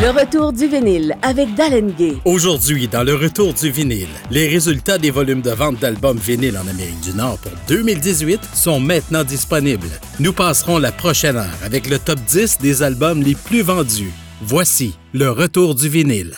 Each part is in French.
Le retour du vinyle avec Dalen Gay. Aujourd'hui, dans le retour du vinyle, les résultats des volumes de vente d'albums vinyle en Amérique du Nord pour 2018 sont maintenant disponibles. Nous passerons la prochaine heure avec le top 10 des albums les plus vendus. Voici le retour du vinyle.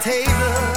table.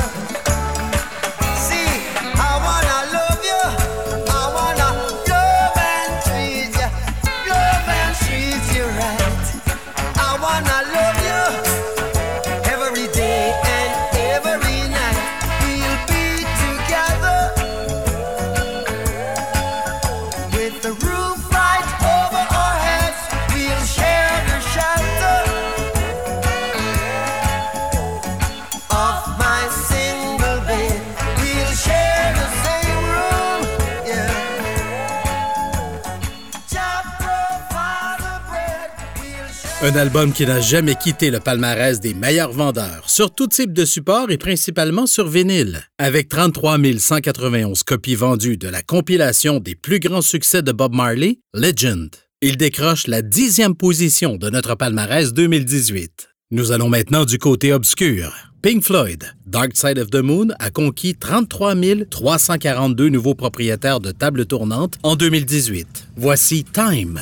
Un album qui n'a jamais quitté le palmarès des meilleurs vendeurs, sur tout type de support et principalement sur vinyle. Avec 33 191 copies vendues de la compilation des plus grands succès de Bob Marley, Legend. Il décroche la dixième position de notre palmarès 2018. Nous allons maintenant du côté obscur. Pink Floyd, Dark Side of the Moon a conquis 33 342 nouveaux propriétaires de tables tournantes en 2018. Voici Time.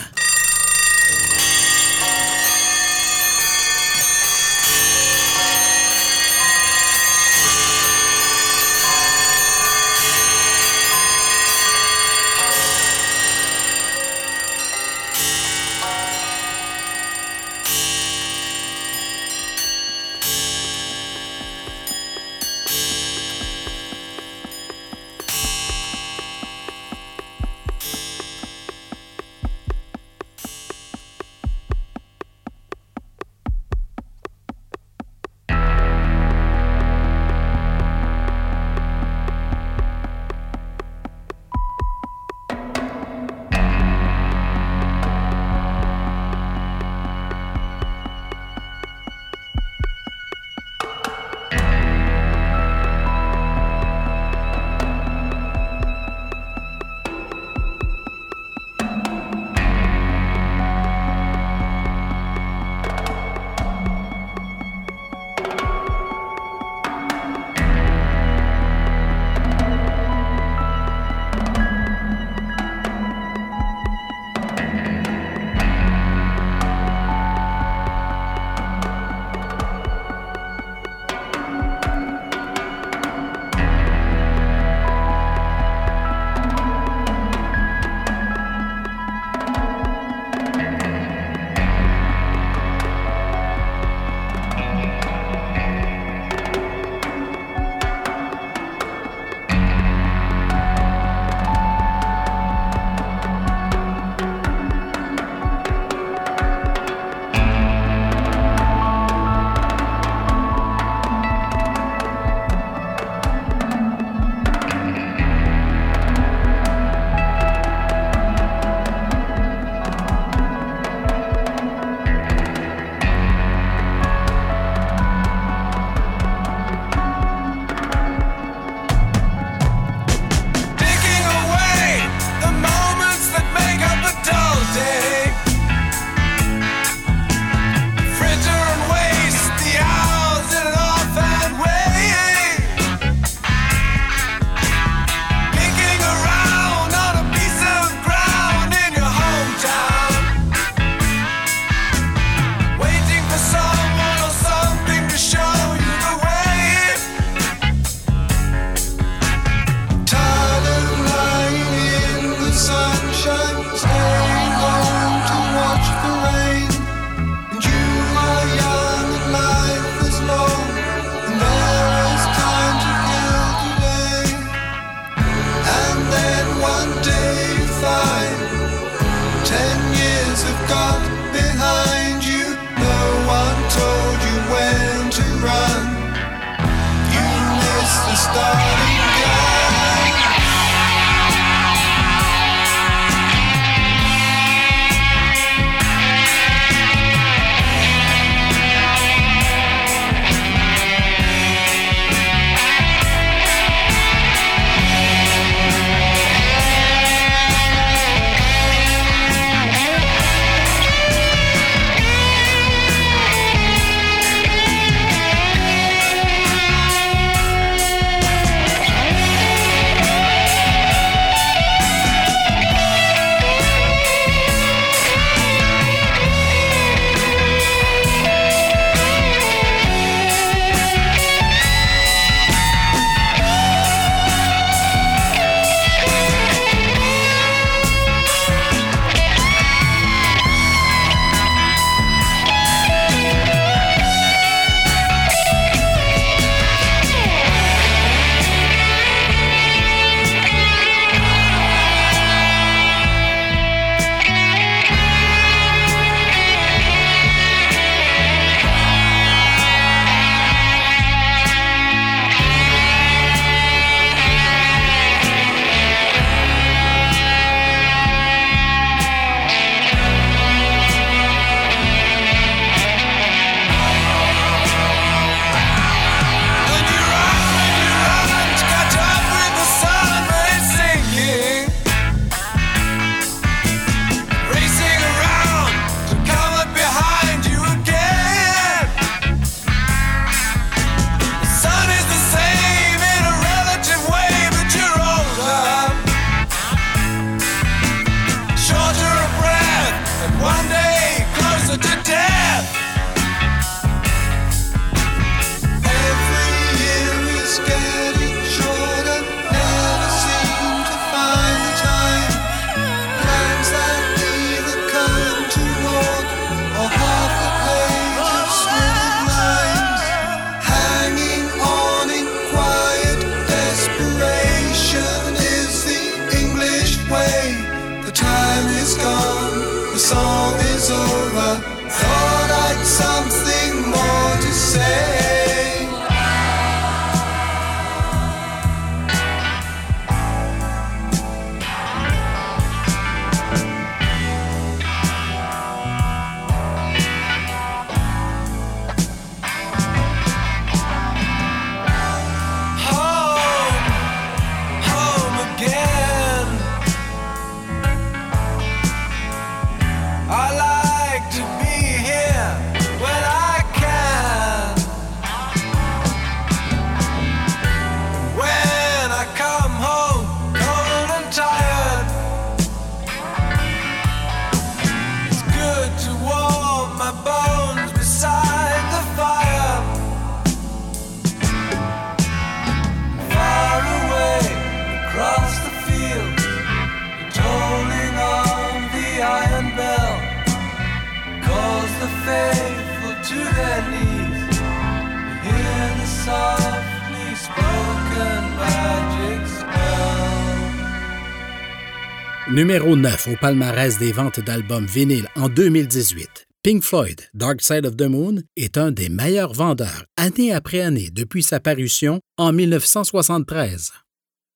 Numéro 9 au palmarès des ventes d'albums vinyles en 2018. Pink Floyd, Dark Side of the Moon, est un des meilleurs vendeurs année après année depuis sa parution en 1973.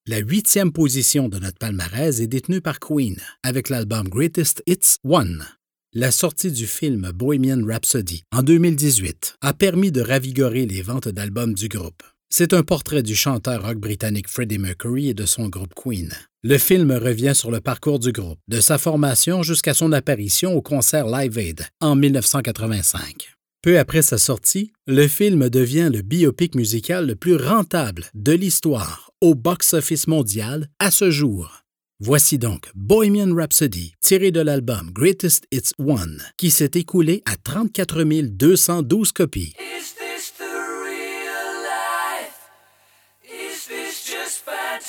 La huitième position de notre palmarès est détenue par Queen avec l'album Greatest Hits One. La sortie du film Bohemian Rhapsody en 2018 a permis de ravigorer les ventes d'albums du groupe. C'est un portrait du chanteur rock britannique Freddie Mercury et de son groupe Queen. Le film revient sur le parcours du groupe, de sa formation jusqu'à son apparition au concert Live Aid en 1985. Peu après sa sortie, le film devient le biopic musical le plus rentable de l'histoire au box-office mondial à ce jour. Voici donc Bohemian Rhapsody, tiré de l'album Greatest It's One, qui s'est écoulé à 34 212 copies.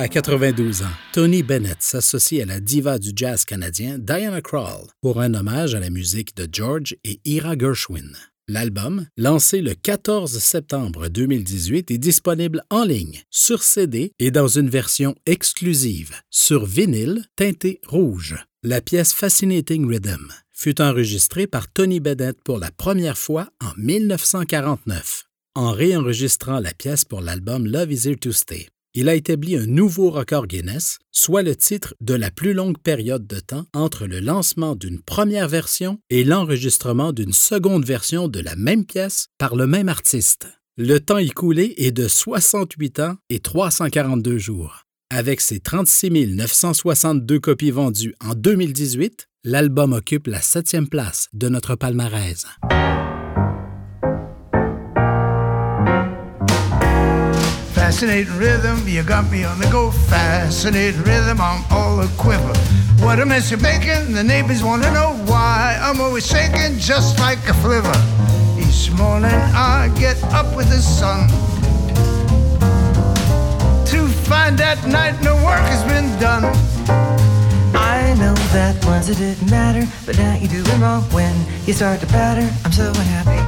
À 92 ans, Tony Bennett s'associe à la diva du jazz canadien Diana Krall pour un hommage à la musique de George et Ira Gershwin. L'album, lancé le 14 septembre 2018, est disponible en ligne, sur CD et dans une version exclusive, sur vinyle teinté rouge. La pièce Fascinating Rhythm fut enregistrée par Tony Bennett pour la première fois en 1949, en réenregistrant la pièce pour l'album Love Is Here to Stay il a établi un nouveau record Guinness, soit le titre de la plus longue période de temps entre le lancement d'une première version et l'enregistrement d'une seconde version de la même pièce par le même artiste. Le temps écoulé est de 68 ans et 342 jours. Avec ses 36 962 copies vendues en 2018, l'album occupe la septième place de notre palmarès. Fascinating rhythm, you got me on the go. Fascinating rhythm, I'm all a quiver. What a mess you're making, the neighbors wanna know why. I'm always shaking just like a flivver. Each morning I get up with the sun. To find that night no work has been done. Know that once it didn't matter, but now you're doing wrong when you start to batter. I'm so unhappy.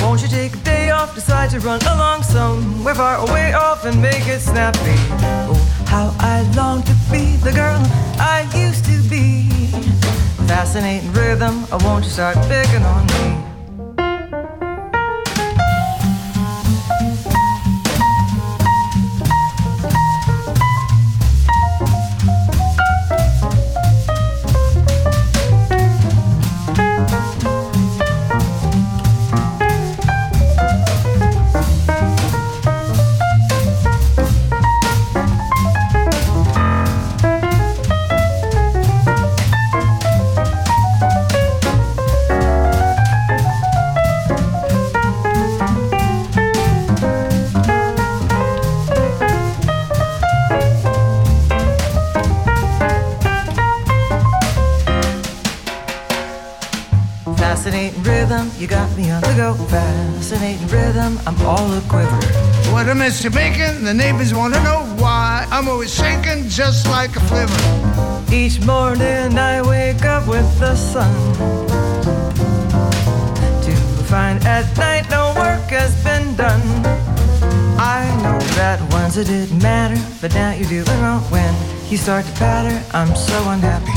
Won't you take a day off, decide to run along somewhere far away off and make it snappy? Oh, how I long to be the girl I used to be. Fascinating rhythm, I won't you start picking on me? You're making. The neighbors want to know why. I'm always shaking just like a flivver. Each morning I wake up with the sun. To find at night no work has been done. I know that once it didn't matter, but now you're doing wrong when you start to patter. I'm so unhappy.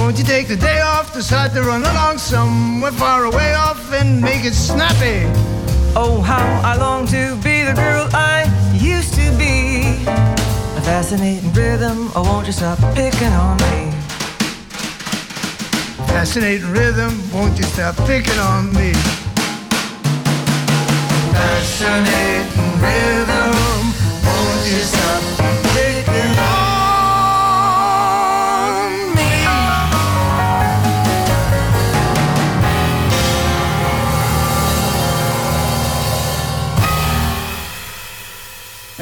Won't you take the day off, decide to run along somewhere far away off and make it snappy? Oh, how I long to be the girl I used to be. A fascinating rhythm, oh, won't you stop picking on me? Fascinating rhythm, won't you stop picking on me? Fascinating rhythm, won't you stop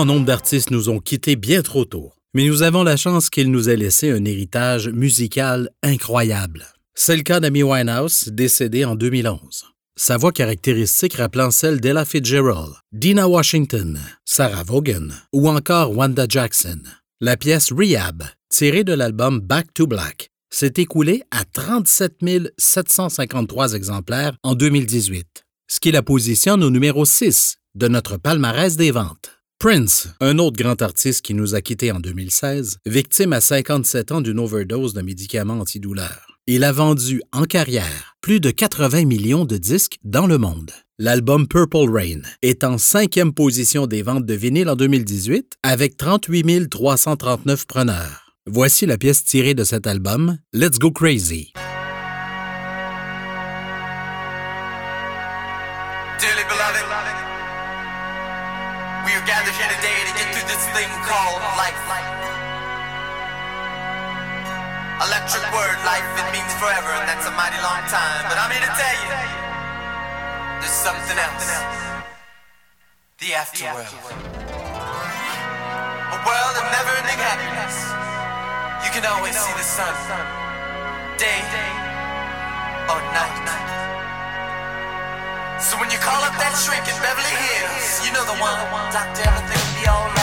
grand nombre d'artistes nous ont quittés bien trop tôt, mais nous avons la chance qu'ils nous aient laissé un héritage musical incroyable. C'est le cas d'Amy Winehouse, décédée en 2011. Sa voix caractéristique rappelant celle d'Ella Fitzgerald, Dina Washington, Sarah Vaughan ou encore Wanda Jackson. La pièce Rehab, tirée de l'album Back to Black, s'est écoulée à 37 753 exemplaires en 2018, ce qui la positionne au numéro 6 de notre palmarès des ventes. Prince, un autre grand artiste qui nous a quittés en 2016, victime à 57 ans d'une overdose de médicaments antidouleurs. Il a vendu en carrière plus de 80 millions de disques dans le monde. L'album Purple Rain est en cinquième position des ventes de vinyle en 2018 avec 38 339 preneurs. Voici la pièce tirée de cet album, Let's Go Crazy. We are gathered here today to get through this thing called life. Electric word, life, it means forever, and that's a mighty long time. But I'm here to tell you, there's something else. The afterworld. A world of never-ending happiness. You can always see the sun, day or night. So when you call up that shrink in Beverly Hills, you know the one. Doctor, everything will be alright.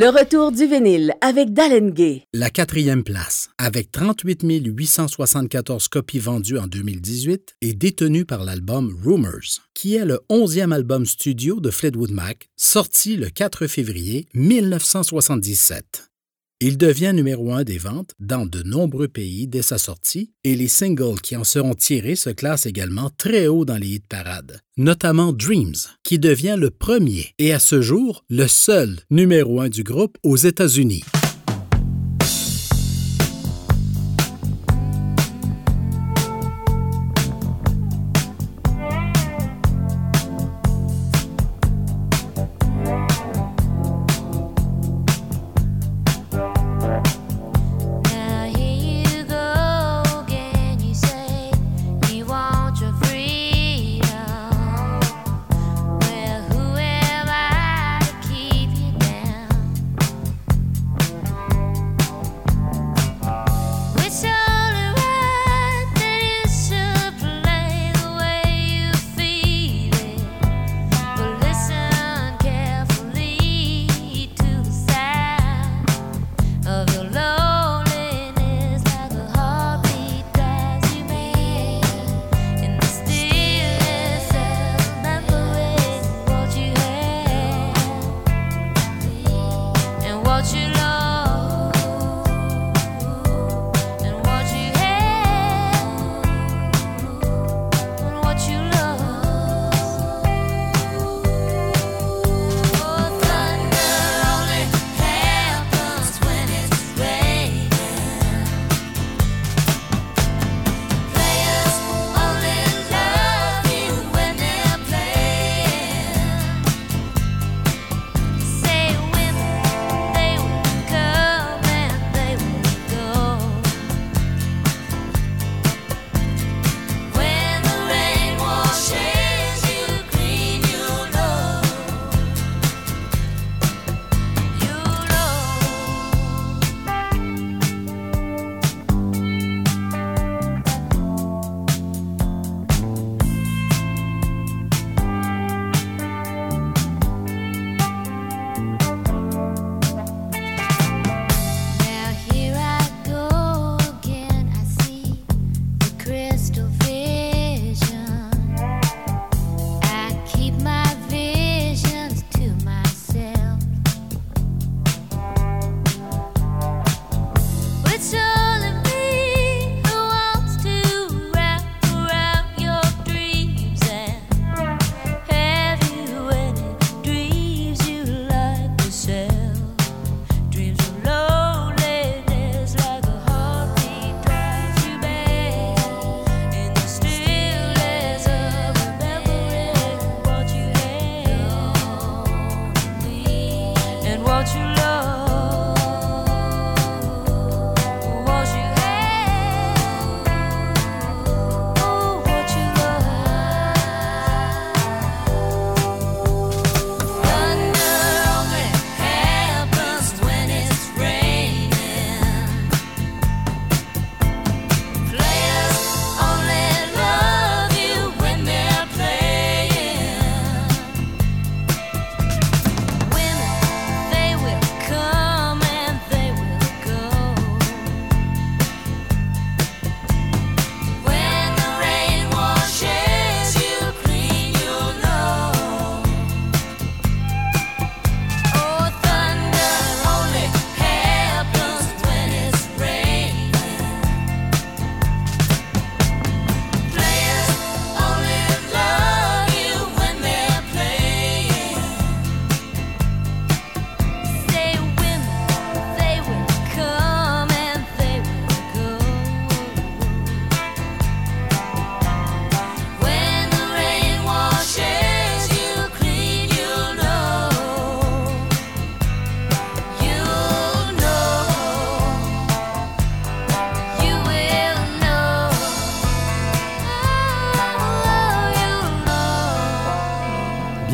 Le retour du vinyle avec Dalen Gay. La quatrième place, avec 38 874 copies vendues en 2018, est détenue par l'album Rumors, qui est le 11e album studio de Fleetwood Mac, sorti le 4 février 1977. Il devient numéro un des ventes dans de nombreux pays dès sa sortie et les singles qui en seront tirés se classent également très haut dans les hit parades, notamment Dreams, qui devient le premier et à ce jour le seul numéro un du groupe aux États-Unis.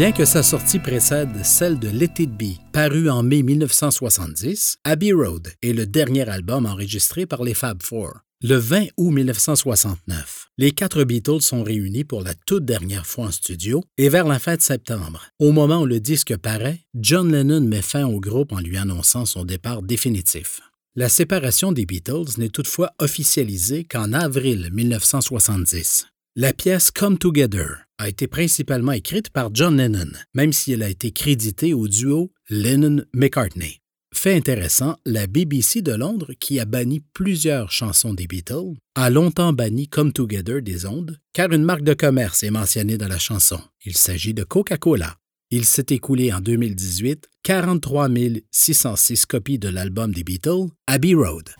Bien que sa sortie précède celle de Let It Be, paru en mai 1970, Abbey Road est le dernier album enregistré par les Fab Four. Le 20 août 1969, les quatre Beatles sont réunis pour la toute dernière fois en studio et vers la fin de septembre, au moment où le disque paraît, John Lennon met fin au groupe en lui annonçant son départ définitif. La séparation des Beatles n'est toutefois officialisée qu'en avril 1970. La pièce Come Together a été principalement écrite par John Lennon, même si elle a été créditée au duo Lennon-McCartney. Fait intéressant, la BBC de Londres, qui a banni plusieurs chansons des Beatles, a longtemps banni Come Together des ondes, car une marque de commerce est mentionnée dans la chanson. Il s'agit de Coca-Cola. Il s'est écoulé en 2018 43 606 copies de l'album des Beatles, Abbey Road.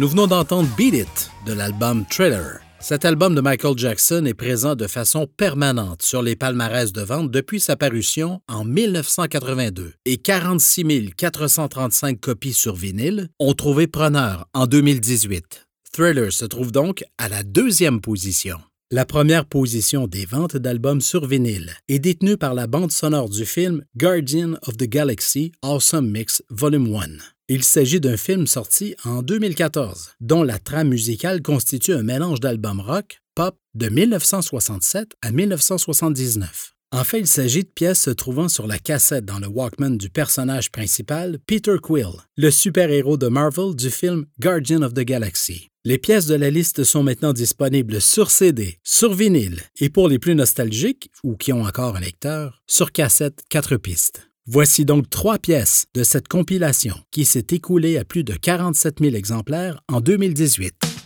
Nous venons d'entendre Beat It de l'album Thriller. Cet album de Michael Jackson est présent de façon permanente sur les palmarès de vente depuis sa parution en 1982 et 46 435 copies sur vinyle ont trouvé preneur en 2018. Thriller se trouve donc à la deuxième position. La première position des ventes d'albums sur vinyle est détenue par la bande sonore du film Guardian of the Galaxy Awesome Mix Volume 1. Il s'agit d'un film sorti en 2014, dont la trame musicale constitue un mélange d'albums rock, pop de 1967 à 1979. En fait, il s'agit de pièces se trouvant sur la cassette dans le Walkman du personnage principal, Peter Quill, le super-héros de Marvel du film Guardian of the Galaxy. Les pièces de la liste sont maintenant disponibles sur CD, sur vinyle et pour les plus nostalgiques ou qui ont encore un lecteur, sur cassette 4 pistes. Voici donc trois pièces de cette compilation qui s'est écoulée à plus de 47 000 exemplaires en 2018.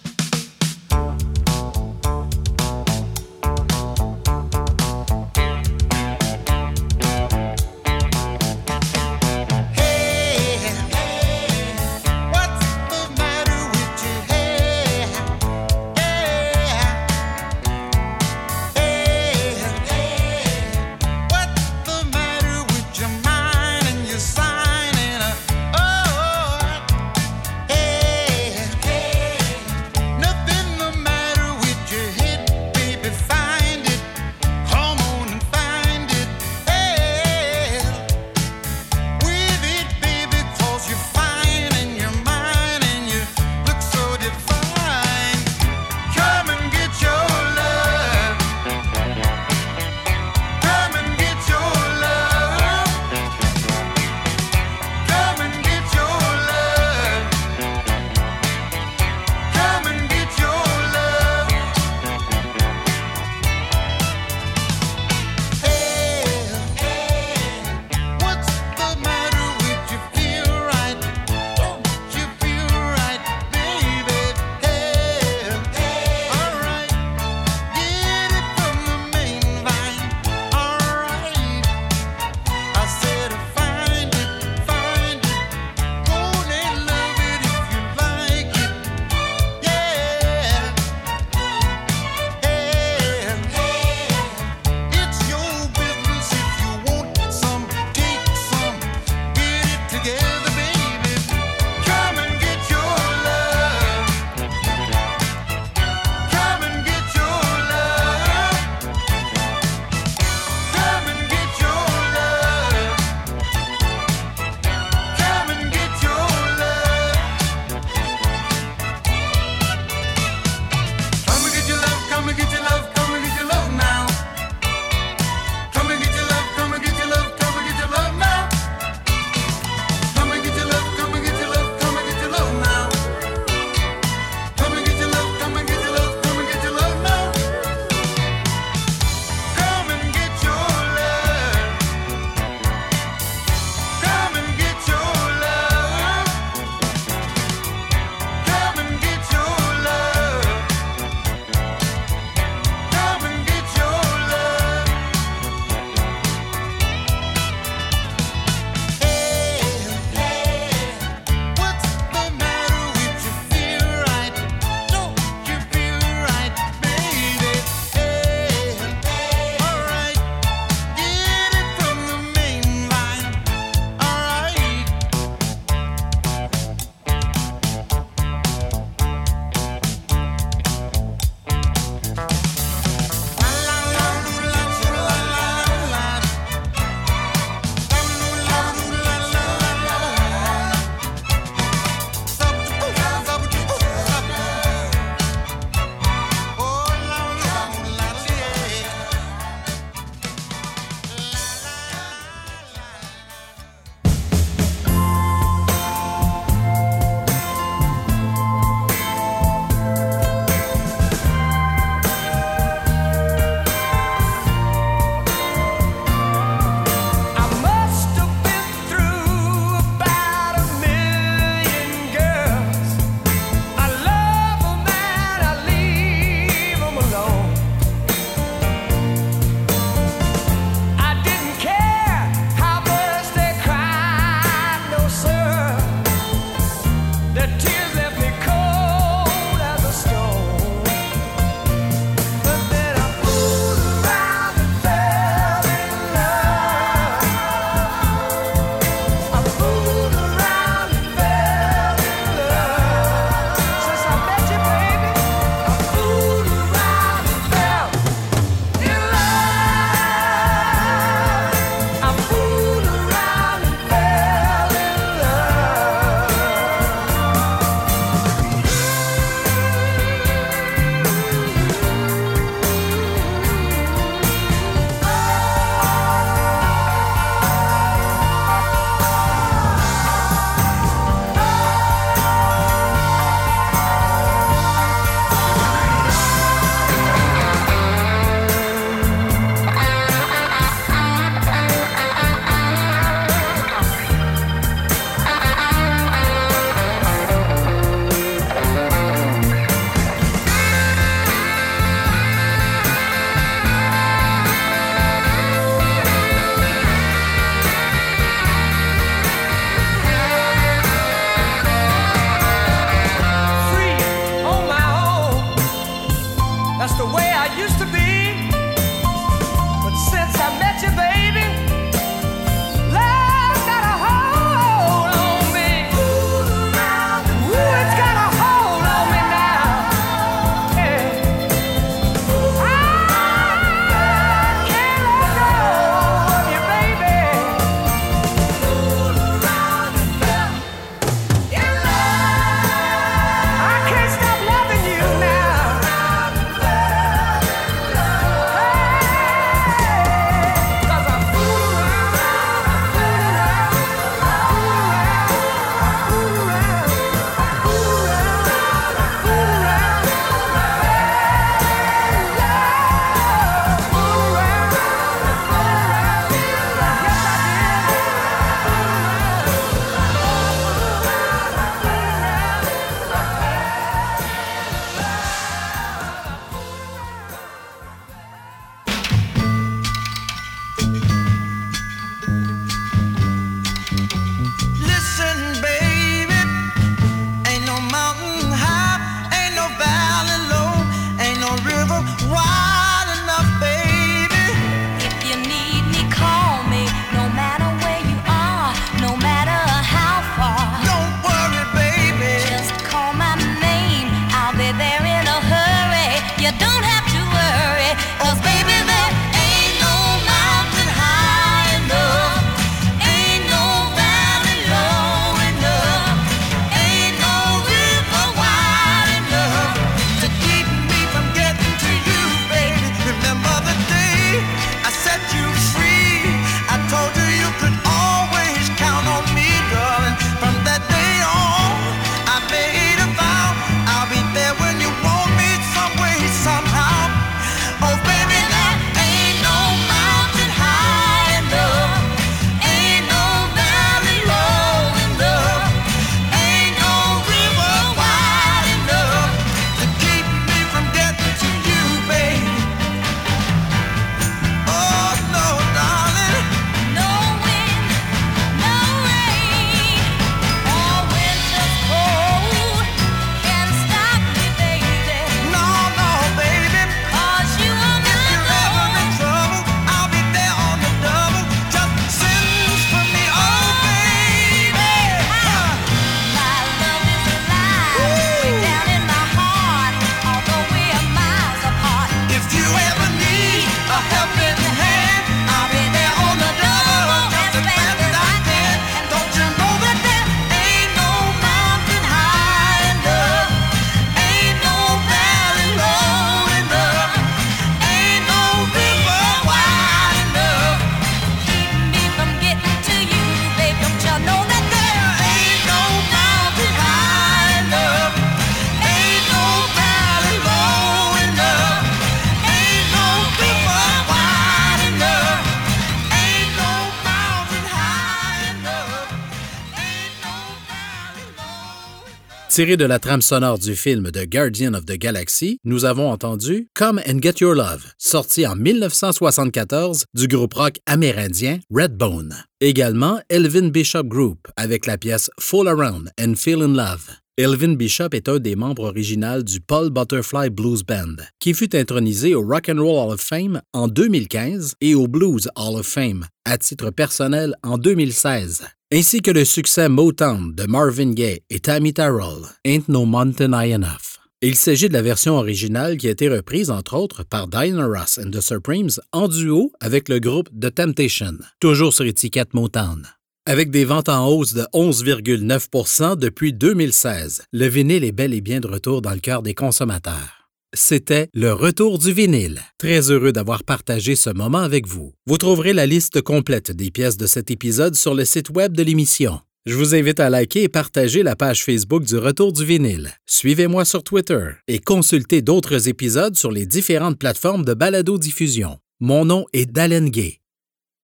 Tiré de la trame sonore du film The Guardian of the Galaxy, nous avons entendu Come and Get Your Love, sorti en 1974 du groupe rock amérindien Redbone. Également Elvin Bishop Group avec la pièce Fall Around and Feel in Love. Elvin Bishop est un des membres originaux du Paul Butterfly Blues Band, qui fut intronisé au Rock and Roll Hall of Fame en 2015 et au Blues Hall of Fame à titre personnel en 2016, ainsi que le succès Motown de Marvin Gaye et Tammy Terrell, Ain't No Mountain High Enough. Il s'agit de la version originale qui a été reprise entre autres par Diana Ross and the Supremes en duo avec le groupe The Temptation, toujours sur étiquette Motown. Avec des ventes en hausse de 11,9% depuis 2016, le vinyle est bel et bien de retour dans le cœur des consommateurs. C'était le retour du vinyle. Très heureux d'avoir partagé ce moment avec vous. Vous trouverez la liste complète des pièces de cet épisode sur le site web de l'émission. Je vous invite à liker et partager la page Facebook du Retour du vinyle. Suivez-moi sur Twitter et consultez d'autres épisodes sur les différentes plateformes de balado-diffusion. Mon nom est Dalen Gay.